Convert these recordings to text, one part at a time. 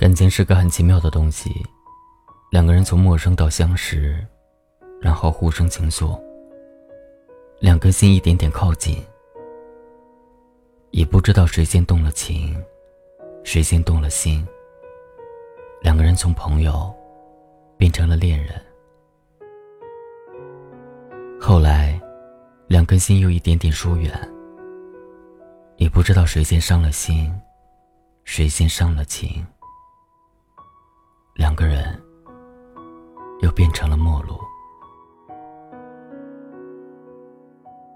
感情是个很奇妙的东西，两个人从陌生到相识，然后互生情愫，两颗心一点点靠近，也不知道谁先动了情，谁先动了心。两个人从朋友变成了恋人，后来，两颗心又一点点疏远，也不知道谁先伤了心，谁先伤了情。两个人又变成了陌路。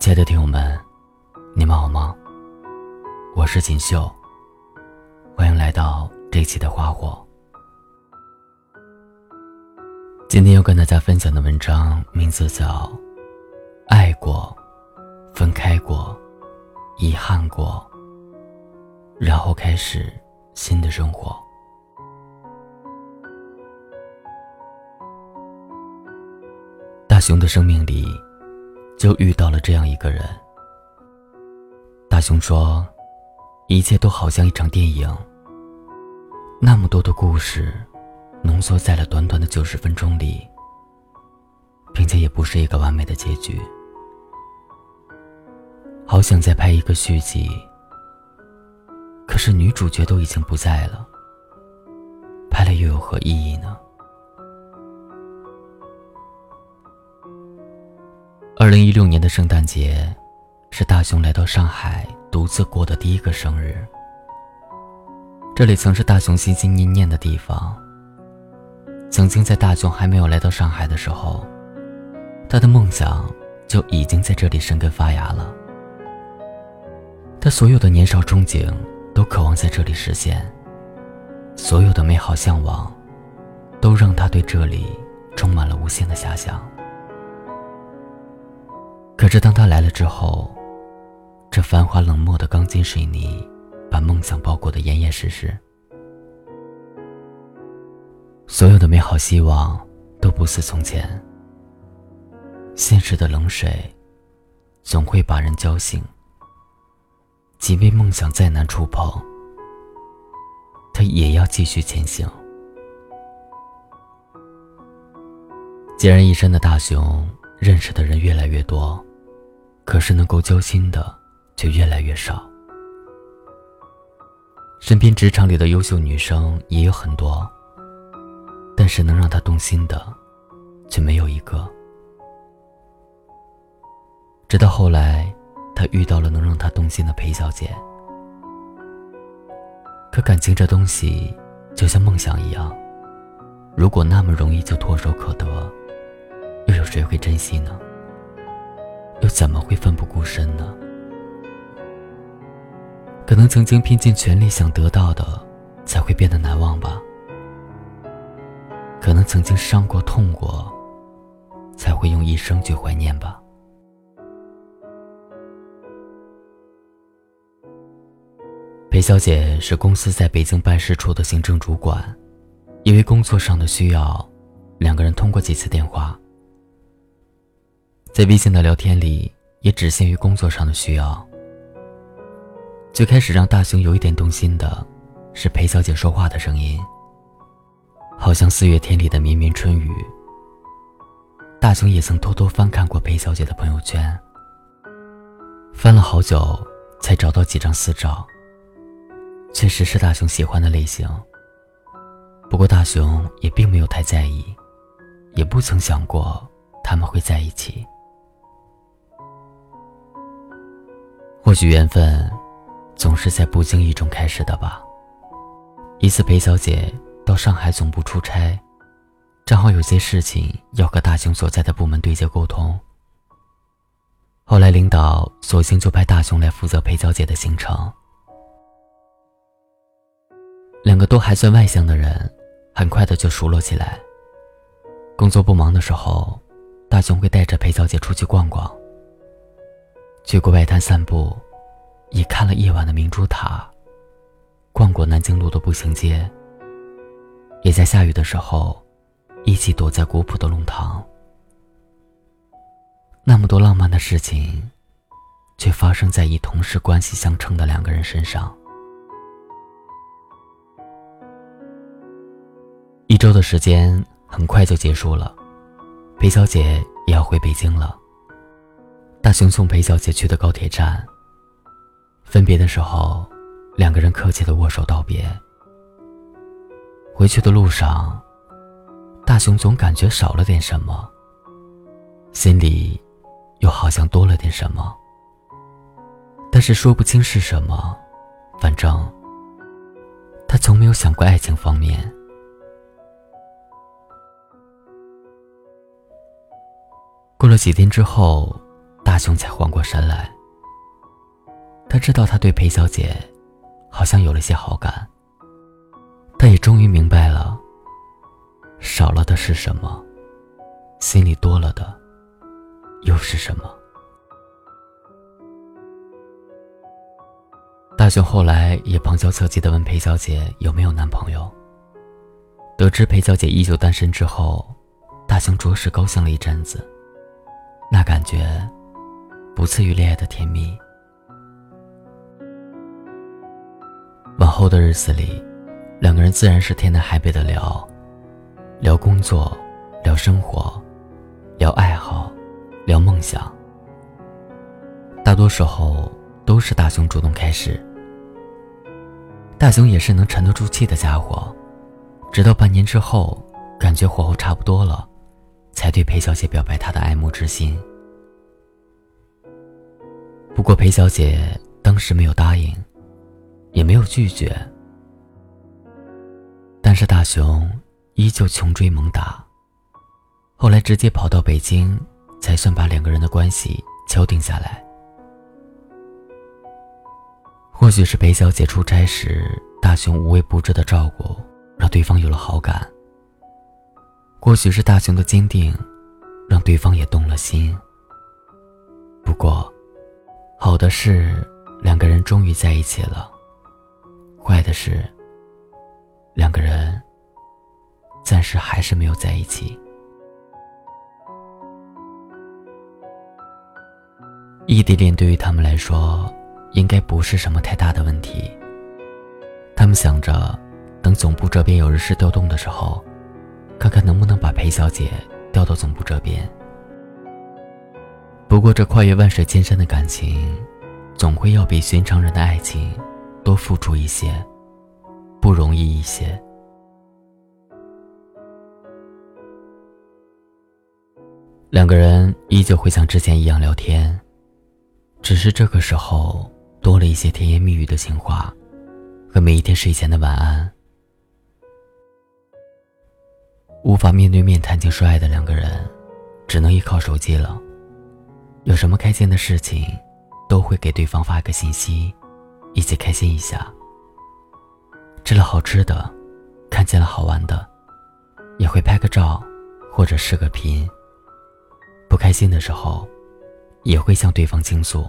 亲爱的听友们，你们好吗？我是锦绣，欢迎来到这期的花火。今天要跟大家分享的文章名字叫《爱过，分开过，遗憾过，然后开始新的生活》。熊的生命里，就遇到了这样一个人。大雄说：“一切都好像一场电影，那么多的故事，浓缩在了短短的九十分钟里，并且也不是一个完美的结局。好想再拍一个续集，可是女主角都已经不在了，拍了又有何意义呢？”二零一六年的圣诞节，是大雄来到上海独自过的第一个生日。这里曾是大雄心心念念的地方。曾经在大雄还没有来到上海的时候，他的梦想就已经在这里生根发芽了。他所有的年少憧憬都渴望在这里实现，所有的美好向往，都让他对这里充满了无限的遐想。可是当他来了之后，这繁华冷漠的钢筋水泥，把梦想包裹得严严实实。所有的美好希望都不似从前。现实的冷水，总会把人浇醒。即便梦想再难触碰，他也要继续前行。孑然一身的大雄，认识的人越来越多。可是能够交心的，却越来越少。身边职场里的优秀女生也有很多，但是能让他动心的，却没有一个。直到后来，他遇到了能让他动心的裴小姐。可感情这东西，就像梦想一样，如果那么容易就唾手可得，又有谁会珍惜呢？又怎么会奋不顾身呢？可能曾经拼尽全力想得到的，才会变得难忘吧。可能曾经伤过、痛过，才会用一生去怀念吧。裴小姐是公司在北京办事处的行政主管，因为工作上的需要，两个人通过几次电话。在微信的聊天里，也只限于工作上的需要。最开始让大雄有一点动心的，是裴小姐说话的声音，好像四月天里的绵绵春雨。大雄也曾偷偷翻看过裴小姐的朋友圈，翻了好久才找到几张私照，确实是大雄喜欢的类型。不过大雄也并没有太在意，也不曾想过他们会在一起。或许缘分，总是在不经意中开始的吧。一次，裴小姐到上海总部出差，正好有些事情要和大雄所在的部门对接沟通。后来，领导索性就派大雄来负责裴小姐的行程。两个都还算外向的人，很快的就熟络起来。工作不忙的时候，大雄会带着裴小姐出去逛逛。去过外滩散步，也看了夜晚的明珠塔，逛过南京路的步行街。也在下雨的时候，一起躲在古朴的弄堂。那么多浪漫的事情，却发生在以同事关系相称的两个人身上。一周的时间很快就结束了，裴小姐也要回北京了。大雄送裴小姐去的高铁站。分别的时候，两个人客气的握手道别。回去的路上，大雄总感觉少了点什么，心里又好像多了点什么，但是说不清是什么。反正他从没有想过爱情方面。过了几天之后，大雄才缓过神来。他知道他对裴小姐好像有了些好感，他也终于明白了，少了的是什么，心里多了的又是什么。大雄后来也旁敲侧击的问裴小姐有没有男朋友。得知裴小姐依旧单身之后，大雄着实高兴了一阵子，那感觉不次于恋爱的甜蜜。往后的日子里，两个人自然是天南海北的聊，聊工作，聊生活，聊爱好，聊梦想。大多时候都是大雄主动开始。大雄也是能沉得住气的家伙，直到半年之后，感觉火候差不多了，才对裴小姐表白他的爱慕之心。不过裴小姐当时没有答应。也没有拒绝，但是大雄依旧穷追猛打，后来直接跑到北京，才算把两个人的关系敲定下来。或许是裴小姐出差时大雄无微不至的照顾，让对方有了好感；或许是大雄的坚定，让对方也动了心。不过，好的是两个人终于在一起了。坏的是，两个人暂时还是没有在一起。异地恋对于他们来说，应该不是什么太大的问题。他们想着，等总部这边有人事调动的时候，看看能不能把裴小姐调到总部这边。不过，这跨越万水千山的感情，总会要比寻常人的爱情。多付出一些，不容易一些。两个人依旧会像之前一样聊天，只是这个时候多了一些甜言蜜语的情话，和每一天睡前的晚安。无法面对面谈情说爱的两个人，只能依靠手机了。有什么开心的事情，都会给对方发个信息。一起开心一下。吃了好吃的，看见了好玩的，也会拍个照，或者视个频。不开心的时候，也会向对方倾诉。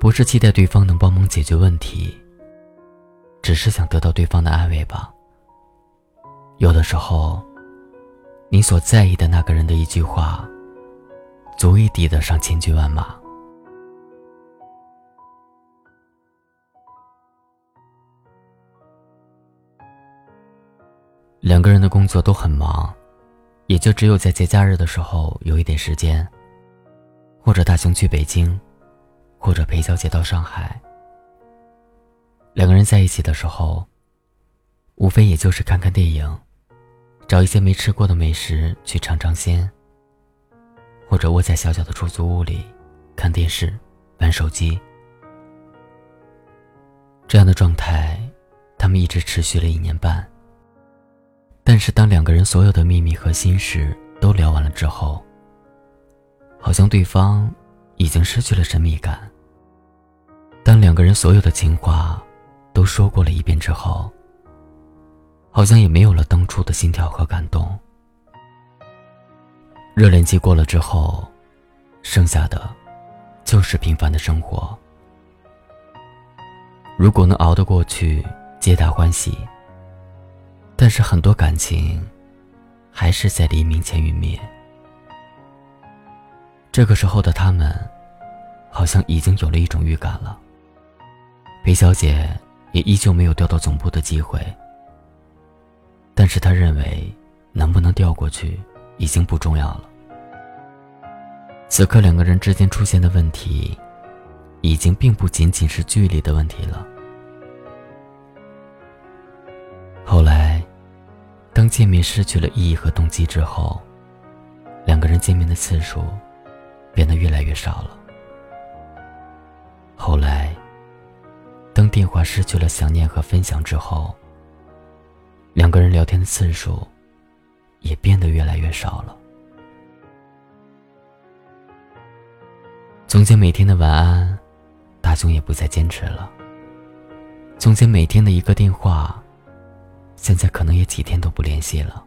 不是期待对方能帮忙解决问题，只是想得到对方的安慰吧。有的时候，你所在意的那个人的一句话，足以抵得上千军万马。两个人的工作都很忙，也就只有在节假日的时候有一点时间，或者大雄去北京，或者裴小姐到上海。两个人在一起的时候，无非也就是看看电影，找一些没吃过的美食去尝尝鲜，或者窝在小小的出租屋里看电视、玩手机。这样的状态，他们一直持续了一年半。但是，当两个人所有的秘密和心事都聊完了之后，好像对方已经失去了神秘感。当两个人所有的情话都说过了一遍之后，好像也没有了当初的心跳和感动。热恋期过了之后，剩下的就是平凡的生活。如果能熬得过去，皆大欢喜。但是很多感情，还是在黎明前陨灭。这个时候的他们，好像已经有了一种预感了。裴小姐也依旧没有调到总部的机会。但是他认为，能不能调过去已经不重要了。此刻两个人之间出现的问题，已经并不仅仅是距离的问题了。后来，当见面失去了意义和动机之后，两个人见面的次数变得越来越少了。后来，当电话失去了想念和分享之后，两个人聊天的次数也变得越来越少了。从前每天的晚安，大雄也不再坚持了。从前每天的一个电话，现在可能也几天都不联系了。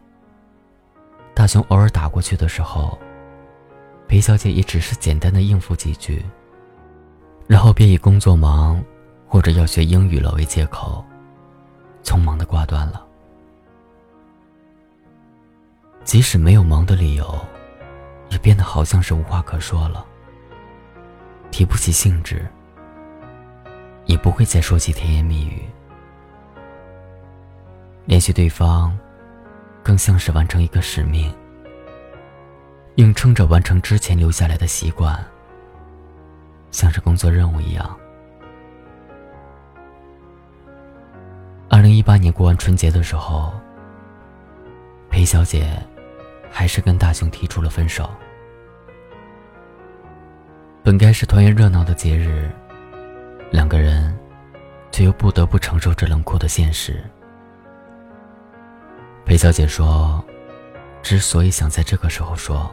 大雄偶尔打过去的时候，裴小姐也只是简单的应付几句，然后便以工作忙或者要学英语了为借口，匆忙的挂断了。即使没有忙的理由，也变得好像是无话可说了。提不起兴致，也不会再说起甜言蜜语。联系对方，更像是完成一个使命，硬撑着完成之前留下来的习惯，像是工作任务一样。二零一八年过完春节的时候，裴小姐还是跟大雄提出了分手。本该是团圆热闹的节日，两个人却又不得不承受这冷酷的现实。裴小姐说：“之所以想在这个时候说，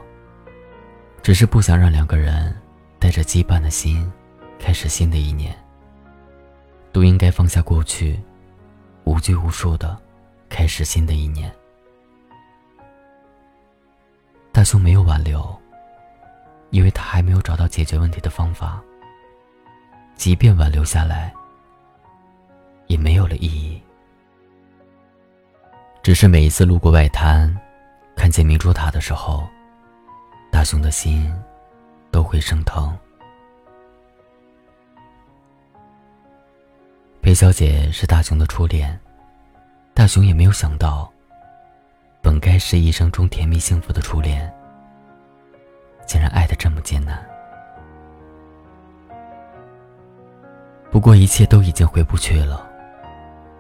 只是不想让两个人带着羁绊的心开始新的一年。都应该放下过去，无拘无束的开始新的一年。”大雄没有挽留。因为他还没有找到解决问题的方法，即便挽留下来，也没有了意义。只是每一次路过外滩，看见明珠塔的时候，大雄的心都会生疼。裴小姐是大雄的初恋，大雄也没有想到，本该是一生中甜蜜幸福的初恋。竟然爱的这么艰难。不过一切都已经回不去了，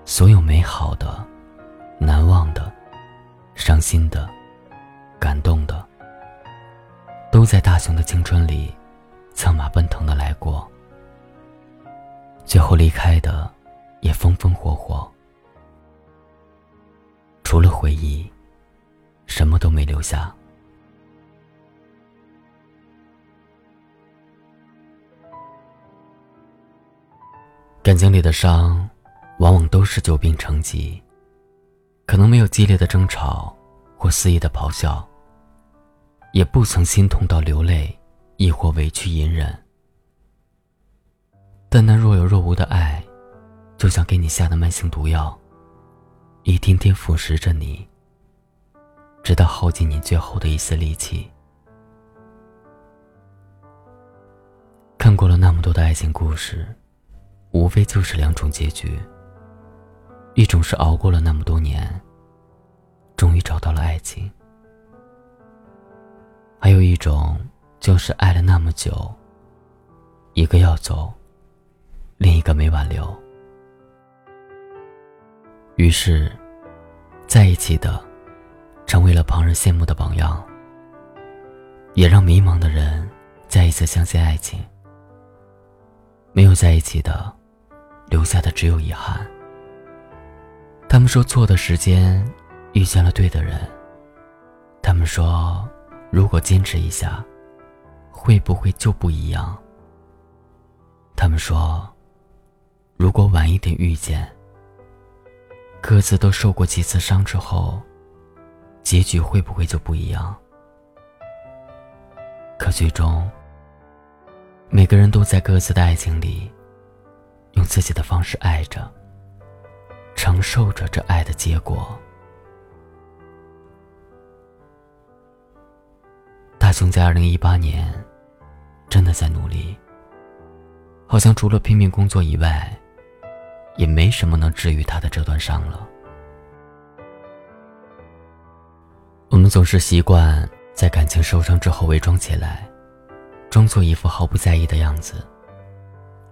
所有美好的、难忘的、伤心的、感动的，都在大雄的青春里策马奔腾的来过。最后离开的也风风火火，除了回忆，什么都没留下。感情里的伤，往往都是久病成疾。可能没有激烈的争吵或肆意的咆哮，也不曾心痛到流泪，亦或委屈隐忍。但那若有若无的爱，就像给你下的慢性毒药，一天天腐蚀着你，直到耗尽你最后的一丝力气。看过了那么多的爱情故事。无非就是两种结局。一种是熬过了那么多年，终于找到了爱情；还有一种就是爱了那么久，一个要走，另一个没挽留。于是，在一起的，成为了旁人羡慕的榜样，也让迷茫的人再一次相信爱情。没有在一起的。留下的只有遗憾。他们说错的时间遇见了对的人。他们说，如果坚持一下，会不会就不一样？他们说，如果晚一点遇见，各自都受过几次伤之后，结局会不会就不一样？可最终，每个人都在各自的爱情里。用自己的方式爱着，承受着这爱的结果。大雄在二零一八年，真的在努力。好像除了拼命工作以外，也没什么能治愈他的这段伤了。们总是习惯在感情受伤之后伪装起来，装作一副毫不在意的样子，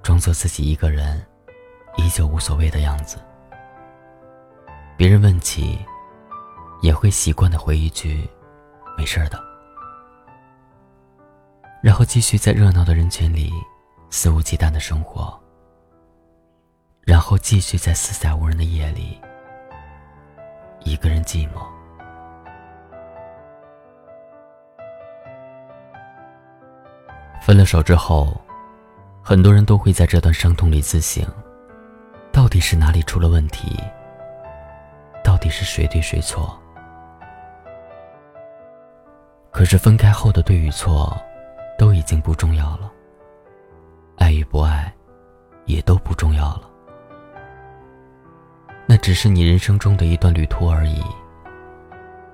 装作自己一个人依旧无所谓的样子。别人问起，也会习惯的回一句：“没事的。”然后继续在热闹的人群里肆无忌惮的生活，然后继续在四下无人的夜里一个人寂寞。分了手之后，很多人都会在这段伤痛里自省：到底是哪里出了问题？到底是谁对谁错？可是分开后的对与错，都已经不重要了。爱与不爱，也都不重要了。那只是你人生中的一段旅途而已。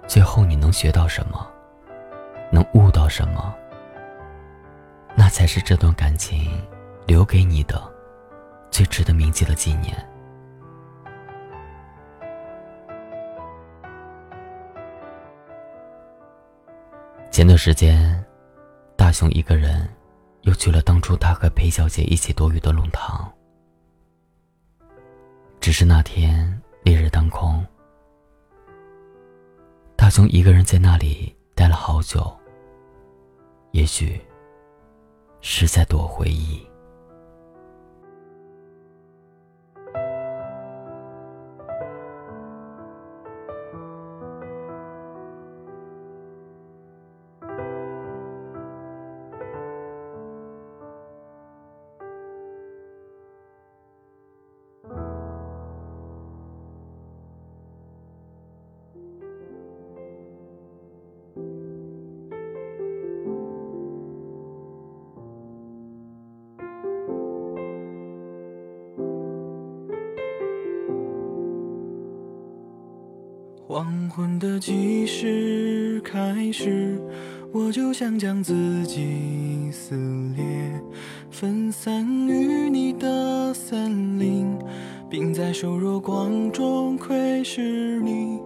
最后你能学到什么？能悟到什么？那才是这段感情留给你的最值得铭记的纪念。前段时间，大雄一个人又去了当初他和裴小姐一起躲雨的弄堂。只是那天烈日当空，大雄一个人在那里待了好久。也许。是在躲回忆。黄昏的计时开始，我就想将自己撕裂，分散于你的森林，并在瘦弱光中窥视你，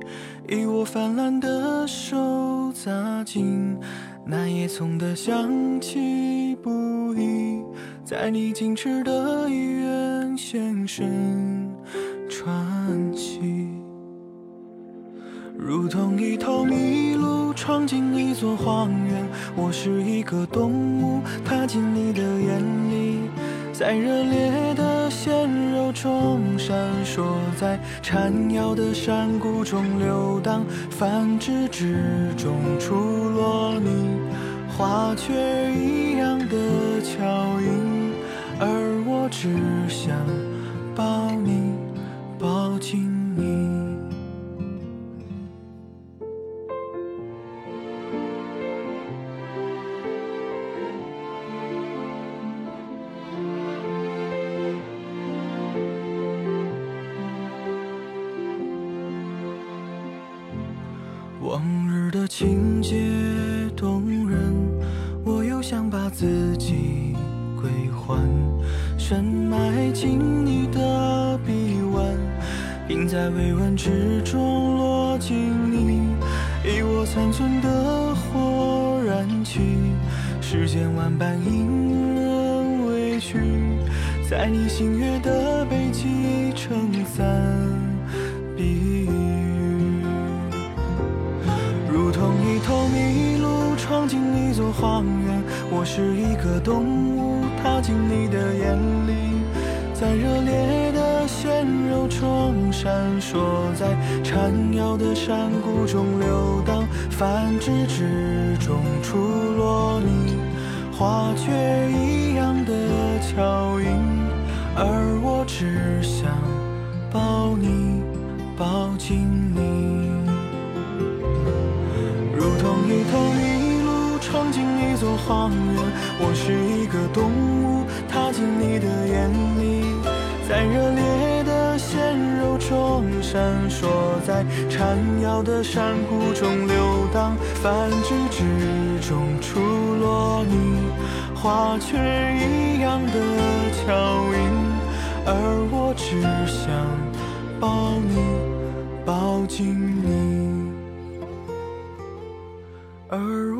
以我泛滥的手扎进那叶葱的香气不已，在你矜持的医院现身喘息。如同一头麋鹿闯进一座荒原，我是一个动物踏进你的眼里，在热烈的鲜肉中闪烁，在缠绕的山谷中流荡，繁殖之中出落你花雀一样的巧音，而我只想抱你，想把自己归还，深埋进你的臂弯，并在微温之中落进你，以我残存的火燃起世间万般隐忍委屈，在你星月的背脊撑伞。荒原，我是一个动物，踏进你的眼里，在热烈的鲜肉中闪烁，在缠绕的山谷中流荡，繁殖之中出落你花雀一样的巧音，而我只想抱你，抱紧你，如同一头。荒原，我是一个动物，踏进你的眼里，在热烈的鲜肉中闪烁，在缠绕的山谷中流荡，繁殖之中出落你花雀一样的巧音，而我只想抱你，抱紧你。而